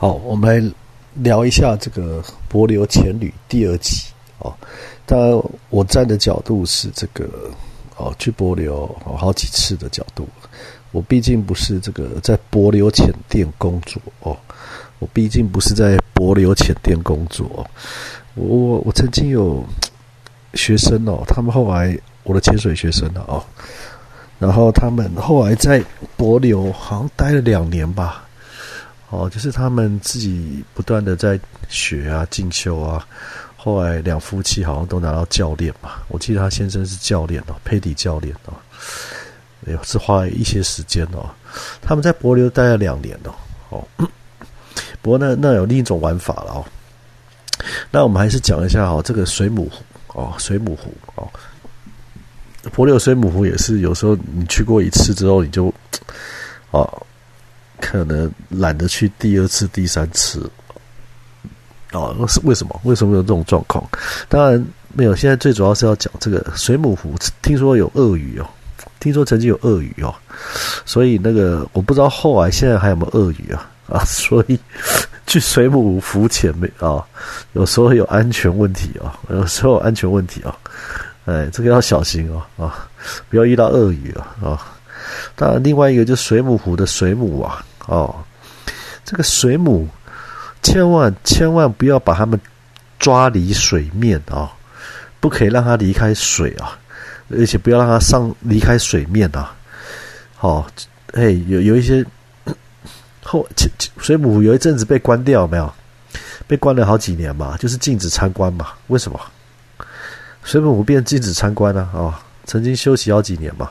好，我们来聊一下这个《柏流前旅》第二集哦。当然，我站的角度是这个哦，去柏流好几次的角度。我毕竟不是这个在柏流浅店工作哦，我毕竟不是在柏流浅店工作。我我曾经有学生哦，他们后来我的潜水学生了哦，然后他们后来在柏流好像待了两年吧。哦，就是他们自己不断的在学啊、进修啊。后来两夫妻好像都拿到教练嘛，我记得他先生是教练哦，佩蒂教练哦，哎呦，是花了一些时间哦。他们在柏流待了两年哦，哦，不过那那有另一种玩法了哦。那我们还是讲一下哦，这个水母湖哦，水母湖哦，柏流水母湖也是有时候你去过一次之后，你就哦。可能懒得去第二次、第三次，哦，是为什么？为什么有这种状况？当然没有。现在最主要是要讲这个水母湖，听说有鳄鱼哦，听说曾经有鳄鱼哦，所以那个我不知道后来现在还有没有鳄鱼啊啊，所以去水母湖浮潜没啊？有时候有安全问题啊，有时候有安全问题啊，哎，这个要小心哦啊，不要遇到鳄鱼啊啊。当然，另外一个就是水母湖的水母啊。哦，这个水母千万千万不要把它们抓离水面啊，不可以让它离开水啊，而且不要让它上离开水面啊。好，哎，有有一些后水母湖有一阵子被关掉没有？被关了好几年嘛，就是禁止参观嘛。为什么？水母湖变禁止参观呢？哦，曾经休息好几年嘛。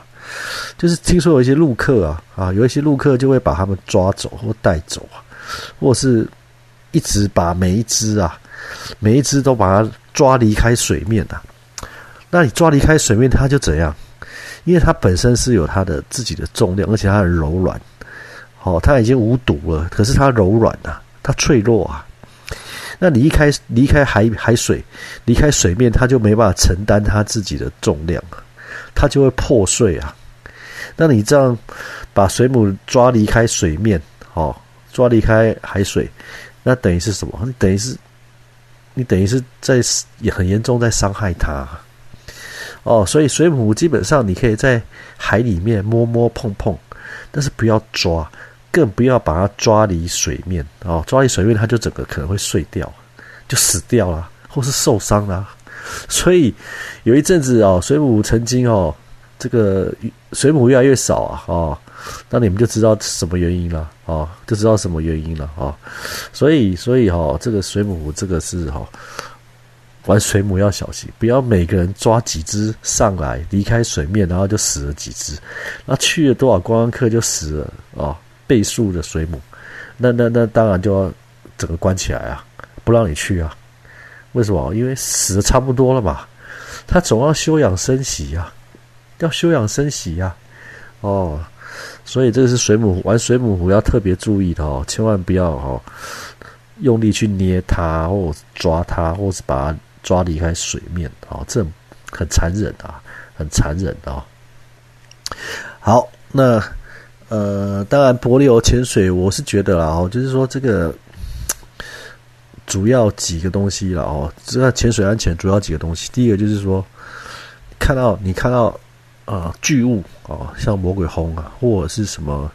就是听说有一些陆客啊啊，有一些陆客就会把他们抓走或带走啊，或是一直把每一只啊，每一只都把它抓离开水面的。那你抓离开水面，它就怎样？因为它本身是有它的自己的重量，而且它很柔软。哦，它已经无毒了，可是它柔软啊，它脆弱啊。那你一开离开海海水，离开水面，它就没办法承担它自己的重量它就会破碎啊。那你这样把水母抓离开水面，哦，抓离开海水，那等于是什么？你等于是你等于是在也很严重在伤害它，哦，所以水母基本上你可以在海里面摸摸碰碰，但是不要抓，更不要把它抓离水面哦，抓离水面它就整个可能会碎掉，就死掉了，或是受伤了。所以有一阵子哦，水母曾经哦。这个水母越来越少啊，哦，那你们就知道什么原因了，哦，就知道什么原因了，哦，所以，所以哈，这个水母这个是哈，玩水母要小心，不要每个人抓几只上来离开水面，然后就死了几只，那去了多少观光客就死了啊，倍数的水母，那那那当然就要整个关起来啊，不让你去啊，为什么？因为死的差不多了嘛，他总要休养生息呀。要休养生息呀，哦，所以这个是水母玩水母湖要特别注意的哦，千万不要哦用力去捏它，或抓它，或是把它抓离开水面哦，这很残忍啊，很残忍啊。好，那呃，当然柏流潜水，我是觉得啦，哦，就是说这个主要几个东西了哦，这个潜水安全主要几个东西，第一个就是说看到你看到。啊，巨物啊，像魔鬼红啊，或者是什么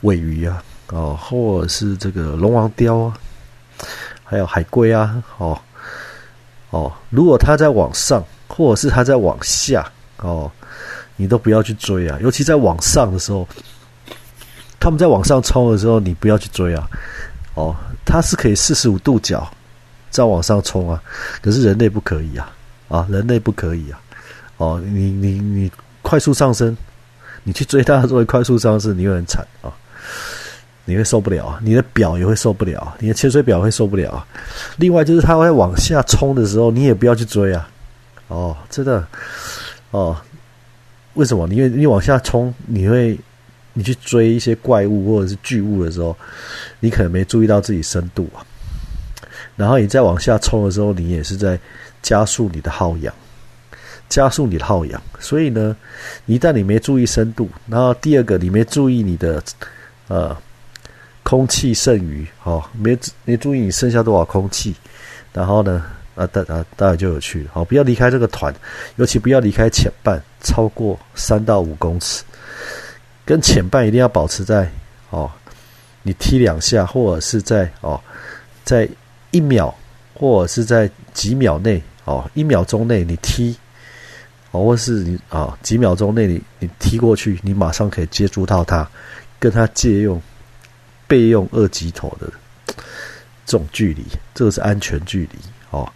尾鱼啊，哦，或者是这个龙王雕啊，还有海龟啊，哦哦，如果它在往上，或者是它在往下，哦，你都不要去追啊，尤其在往上的时候，他们在往上冲的时候，你不要去追啊，哦，它是可以四十五度角再往上冲啊，可是人类不可以啊，啊，人类不可以啊，哦，你你你。快速上升，你去追它作为快速上升，你会很惨啊！你会受不了，你的表也会受不了，你的潜水表会受不了。另外就是它会往下冲的时候，你也不要去追啊！哦，真的哦，为什么？因为你往下冲，你会你去追一些怪物或者是巨物的时候，你可能没注意到自己深度啊。然后你再往下冲的时候，你也是在加速你的耗氧。加速你的耗氧，所以呢，一旦你没注意深度，然后第二个你没注意你的呃空气剩余，哦，没没注意你剩下多少空气，然后呢，啊，大啊，大家就有趣了，好，不要离开这个团，尤其不要离开前半超过三到五公尺，跟前半一定要保持在哦，你踢两下，或者是在哦，在一秒或者是在几秒内，哦，一秒钟内你踢，哦，或是你啊几秒钟内你你踢过去，你马上可以接触到它，跟它借用。备用二级头的这种距离，这个是安全距离哦。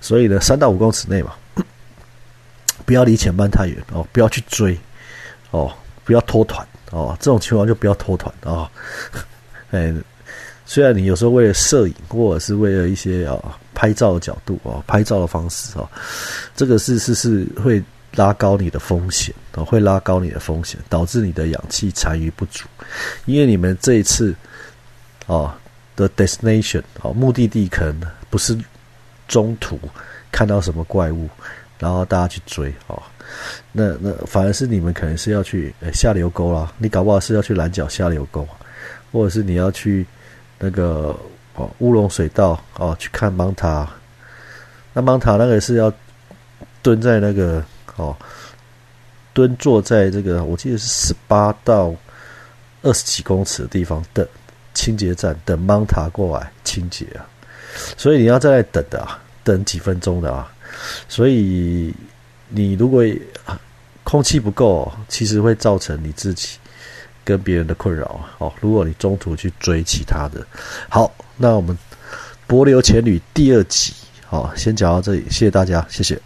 所以呢，三到五公尺内嘛，不要离前半太远哦，不要去追哦，不要拖团哦。这种情况就不要拖团啊。哎，虽然你有时候为了摄影，或者是为了一些啊拍照的角度啊，拍照的方式啊，这个是是是会拉高你的风险哦，会拉高你的风险，导致你的氧气残余不足。因为你们这一次。哦，的 destination 哦，目的地可能不是中途看到什么怪物，然后大家去追哦，那那反而是你们可能是要去下流沟啦，你搞不好是要去蓝角下流沟，或者是你要去那个哦乌龙水道哦去看芒塔，那芒塔那个是要蹲在那个哦蹲坐在这个我记得是十八到二十几公尺的地方等。清洁站等芒塔过来清洁啊，所以你要在那等的啊，等几分钟的啊，所以你如果空气不够，其实会造成你自己跟别人的困扰哦。如果你中途去追其他的，好，那我们柏流前旅第二集，好，先讲到这里，谢谢大家，谢谢。